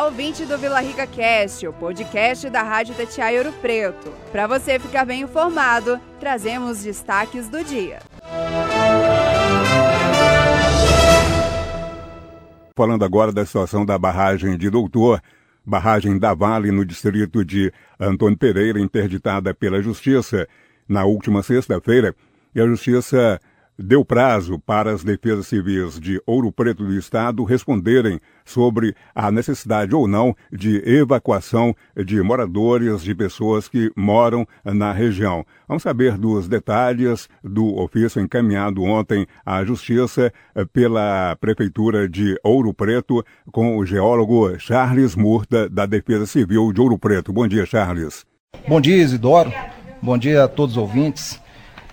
Olá, ouvinte do Vila Rica Cast, o podcast da Rádio Tatiaia Ouro Preto. Para você ficar bem informado, trazemos destaques do dia. Falando agora da situação da barragem de Doutor, barragem da Vale no distrito de Antônio Pereira, interditada pela Justiça na última sexta-feira, a Justiça deu prazo para as defesas civis de Ouro Preto do Estado responderem sobre a necessidade ou não de evacuação de moradores, de pessoas que moram na região. Vamos saber dos detalhes do ofício encaminhado ontem à Justiça pela Prefeitura de Ouro Preto com o geólogo Charles Murta, da Defesa Civil de Ouro Preto. Bom dia, Charles. Bom dia, Isidoro. Bom dia a todos os ouvintes.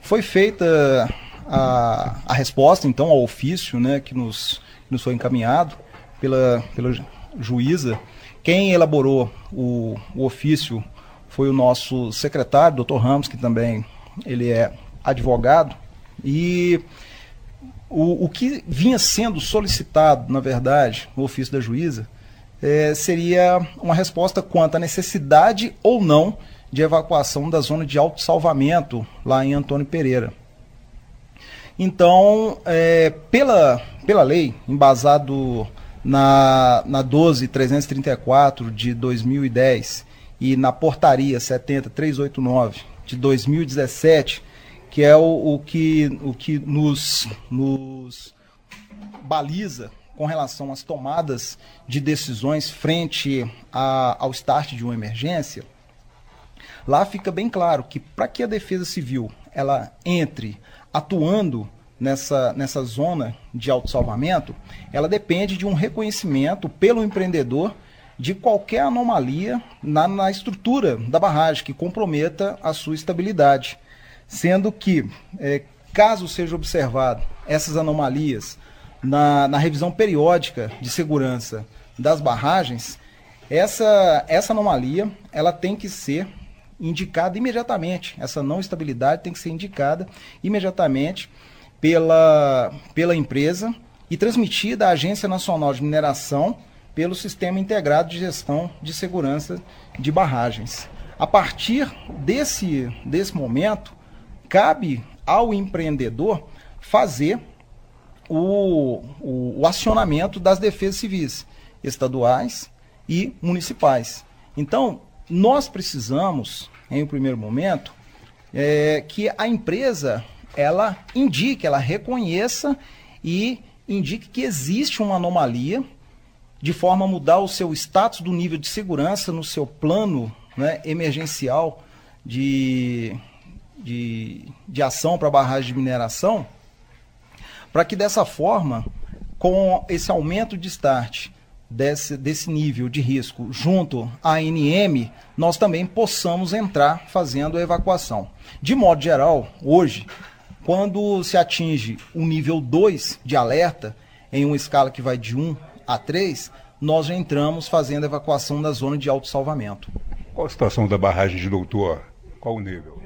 Foi feita a, a resposta, então, ao ofício né, que nos, nos foi encaminhado pela, pela juíza. Quem elaborou o, o ofício foi o nosso secretário, doutor Ramos, que também ele é advogado, e o, o que vinha sendo solicitado, na verdade, no ofício da juíza, é, seria uma resposta quanto à necessidade ou não de evacuação da zona de autossalvamento lá em Antônio Pereira. Então, é, pela, pela lei, embasado na, na 12334 de 2010 e na portaria 70389 de 2017, que é o, o, que, o que nos, nos baliza com relação às tomadas de decisões frente a, ao start de uma emergência, lá fica bem claro que para que a defesa civil ela entre atuando nessa, nessa zona de autossalvamento, ela depende de um reconhecimento pelo empreendedor de qualquer anomalia na, na estrutura da barragem que comprometa a sua estabilidade. Sendo que, é, caso seja observado essas anomalias na, na revisão periódica de segurança das barragens, essa, essa anomalia ela tem que ser indicada imediatamente. Essa não estabilidade tem que ser indicada imediatamente pela, pela empresa e transmitida à Agência Nacional de Mineração pelo Sistema Integrado de Gestão de Segurança de Barragens. A partir desse, desse momento, cabe ao empreendedor fazer o, o, o acionamento das defesas civis estaduais e municipais. Então, nós precisamos, em um primeiro momento, é, que a empresa ela indique, ela reconheça e indique que existe uma anomalia, de forma a mudar o seu status do nível de segurança no seu plano né, emergencial de, de, de ação para barragem de mineração, para que dessa forma, com esse aumento de start desse, desse nível de risco junto à ANM, nós também possamos entrar fazendo a evacuação. De modo geral, hoje, quando se atinge o nível 2 de alerta, em uma escala que vai de 1 a 3, nós já entramos fazendo a evacuação da zona de autossalvamento. Qual a situação da barragem de Doutor? Qual o nível?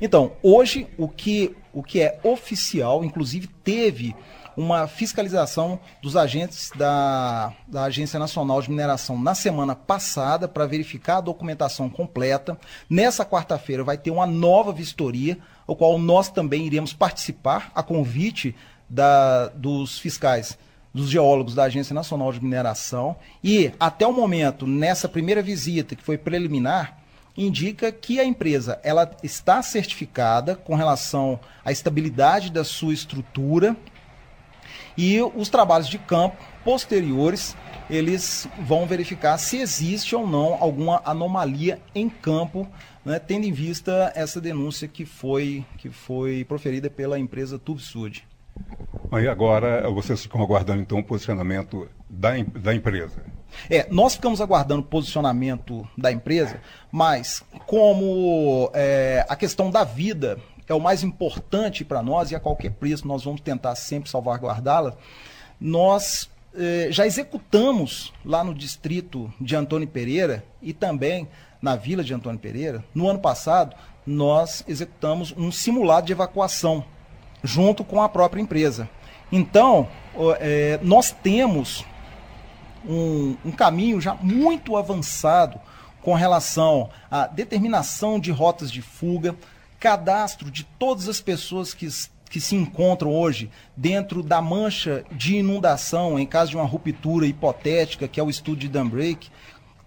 Então, hoje o que, o que é oficial, inclusive teve uma fiscalização dos agentes da, da Agência Nacional de Mineração na semana passada para verificar a documentação completa. Nessa quarta-feira vai ter uma nova vistoria, o qual nós também iremos participar a convite da, dos fiscais dos geólogos da Agência Nacional de Mineração e até o momento nessa primeira visita que foi preliminar indica que a empresa ela está certificada com relação à estabilidade da sua estrutura e os trabalhos de campo posteriores eles vão verificar se existe ou não alguma anomalia em campo, né, tendo em vista essa denúncia que foi, que foi proferida pela empresa TubSud. E agora vocês ficam aguardando então o posicionamento da, da empresa? É, nós ficamos aguardando o posicionamento da empresa, mas como é, a questão da vida é o mais importante para nós e a qualquer preço nós vamos tentar sempre salvaguardá-la, nós eh, já executamos lá no distrito de Antônio Pereira e também na vila de Antônio Pereira, no ano passado, nós executamos um simulado de evacuação junto com a própria empresa. Então, eh, nós temos um, um caminho já muito avançado com relação à determinação de rotas de fuga, cadastro de todas as pessoas que, que se encontram hoje dentro da mancha de inundação em caso de uma ruptura hipotética, que é o estudo de Dunbreak,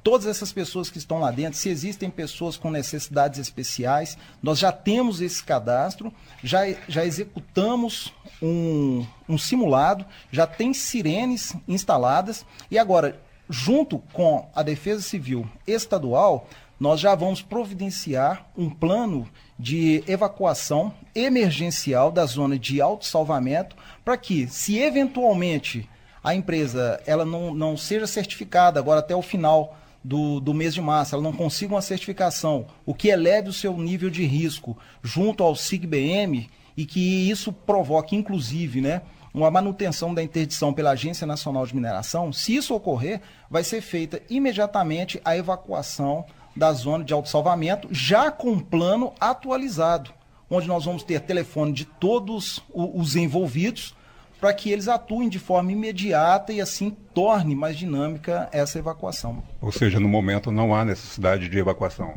todas essas pessoas que estão lá dentro, se existem pessoas com necessidades especiais, nós já temos esse cadastro, já, já executamos um, um simulado, já tem sirenes instaladas e agora, junto com a Defesa Civil Estadual, nós já vamos providenciar um plano de evacuação emergencial da zona de autossalvamento para que, se eventualmente a empresa ela não, não seja certificada agora até o final do, do mês de março, ela não consiga uma certificação, o que eleve o seu nível de risco junto ao SIGBM e que isso provoque, inclusive, né, uma manutenção da interdição pela Agência Nacional de Mineração, se isso ocorrer, vai ser feita imediatamente a evacuação da zona de autossalvamento, já com um plano atualizado, onde nós vamos ter telefone de todos os envolvidos, para que eles atuem de forma imediata e assim torne mais dinâmica essa evacuação. Ou seja, no momento não há necessidade de evacuação.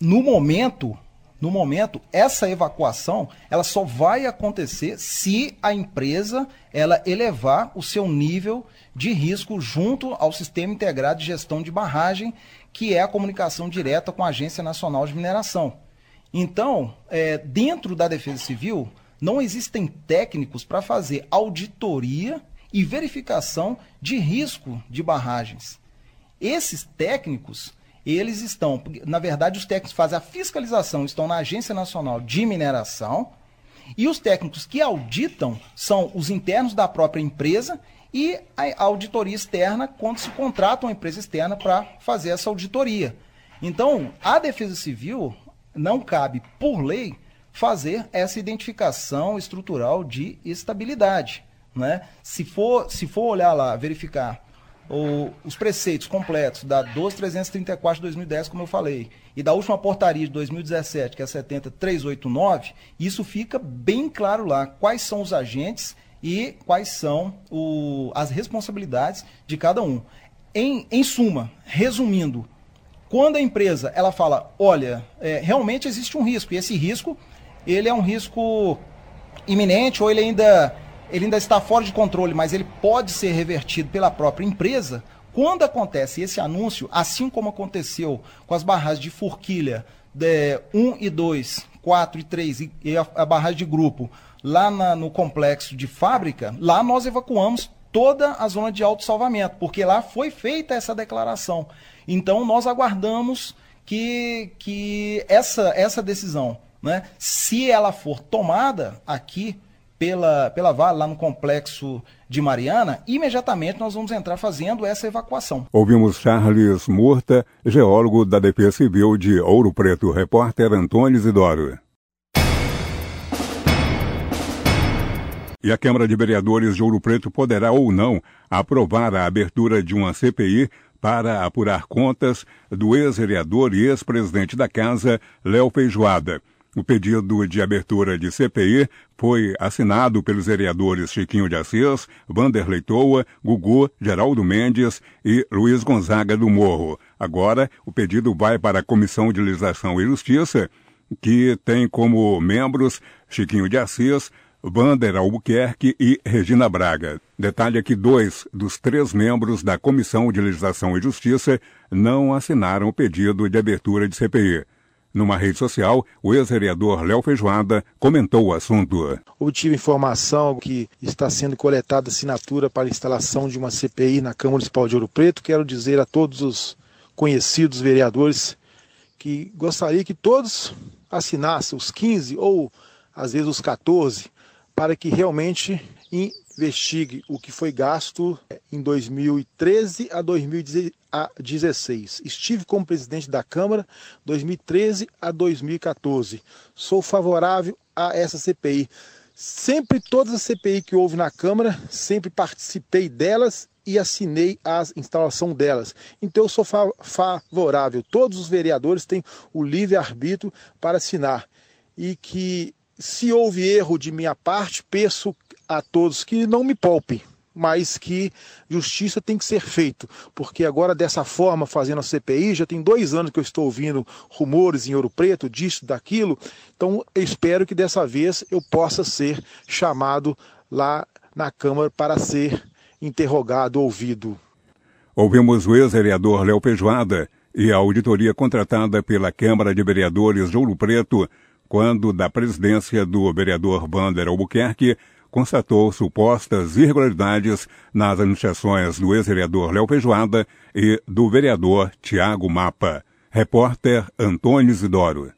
No momento, no momento, essa evacuação, ela só vai acontecer se a empresa ela elevar o seu nível de risco junto ao sistema integrado de gestão de barragem, que é a comunicação direta com a Agência Nacional de Mineração. Então, é, dentro da Defesa Civil, não existem técnicos para fazer auditoria e verificação de risco de barragens. Esses técnicos, eles estão, na verdade, os técnicos fazem a fiscalização estão na Agência Nacional de Mineração e os técnicos que auditam são os internos da própria empresa e a auditoria externa quando se contrata uma empresa externa para fazer essa auditoria. Então, a Defesa Civil não cabe, por lei, fazer essa identificação estrutural de estabilidade. Né? Se, for, se for olhar lá, verificar o, os preceitos completos da 12334 de 2010, como eu falei, e da última portaria de 2017, que é a 70389, isso fica bem claro lá quais são os agentes e quais são o, as responsabilidades de cada um. Em, em suma, resumindo, quando a empresa ela fala, olha, é, realmente existe um risco, e esse risco ele é um risco iminente ou ele ainda, ele ainda está fora de controle, mas ele pode ser revertido pela própria empresa, quando acontece esse anúncio, assim como aconteceu com as barragens de Forquilha de 1 e 2, 4 e 3 e, e a, a, barragem de grupo lá na, no complexo de fábrica, lá nós evacuamos toda a zona de autossalvamento, porque lá foi feita essa declaração. Então nós aguardamos que, que essa, essa decisão né? Se ela for tomada aqui pela, pela Vale, lá no complexo de Mariana, imediatamente nós vamos entrar fazendo essa evacuação. Ouvimos Charles Murta, geólogo da Defesa Civil de Ouro Preto, repórter Antônio Isidoro. E a Câmara de Vereadores de Ouro Preto poderá ou não aprovar a abertura de uma CPI para apurar contas do ex-vereador e ex-presidente da Casa, Léo Feijoada. O pedido de abertura de CPI foi assinado pelos vereadores Chiquinho de Assis, Vanderlei Toa, Gugu, Geraldo Mendes e Luiz Gonzaga do Morro. Agora, o pedido vai para a Comissão de Legislação e Justiça, que tem como membros Chiquinho de Assis, Vander Albuquerque e Regina Braga. Detalhe que dois dos três membros da Comissão de Legislação e Justiça não assinaram o pedido de abertura de CPI. Numa rede social, o ex-vereador Léo Feijoada comentou o assunto. Obtive informação que está sendo coletada assinatura para a instalação de uma CPI na Câmara Municipal de Ouro Preto. Quero dizer a todos os conhecidos vereadores que gostaria que todos assinassem, os 15 ou às vezes os 14, para que realmente investigue o que foi gasto em 2013 a 2016. Estive como presidente da Câmara 2013 a 2014. Sou favorável a essa CPI. Sempre todas as CPI que houve na Câmara, sempre participei delas e assinei a instalação delas. Então eu sou favorável. Todos os vereadores têm o livre arbítrio para assinar e que se houve erro de minha parte, peço a todos que não me poupem, mas que justiça tem que ser feito, porque agora dessa forma, fazendo a CPI, já tem dois anos que eu estou ouvindo rumores em Ouro Preto, disso, daquilo, então espero que dessa vez eu possa ser chamado lá na Câmara para ser interrogado, ouvido. Ouvimos o ex-vereador Léo Pejoada e a auditoria contratada pela Câmara de Vereadores de Ouro Preto, quando da presidência do vereador Vander Albuquerque, constatou supostas irregularidades nas anunciações do ex-vereador Léo Pejoada e do vereador Tiago Mapa. Repórter Antônio Isidoro.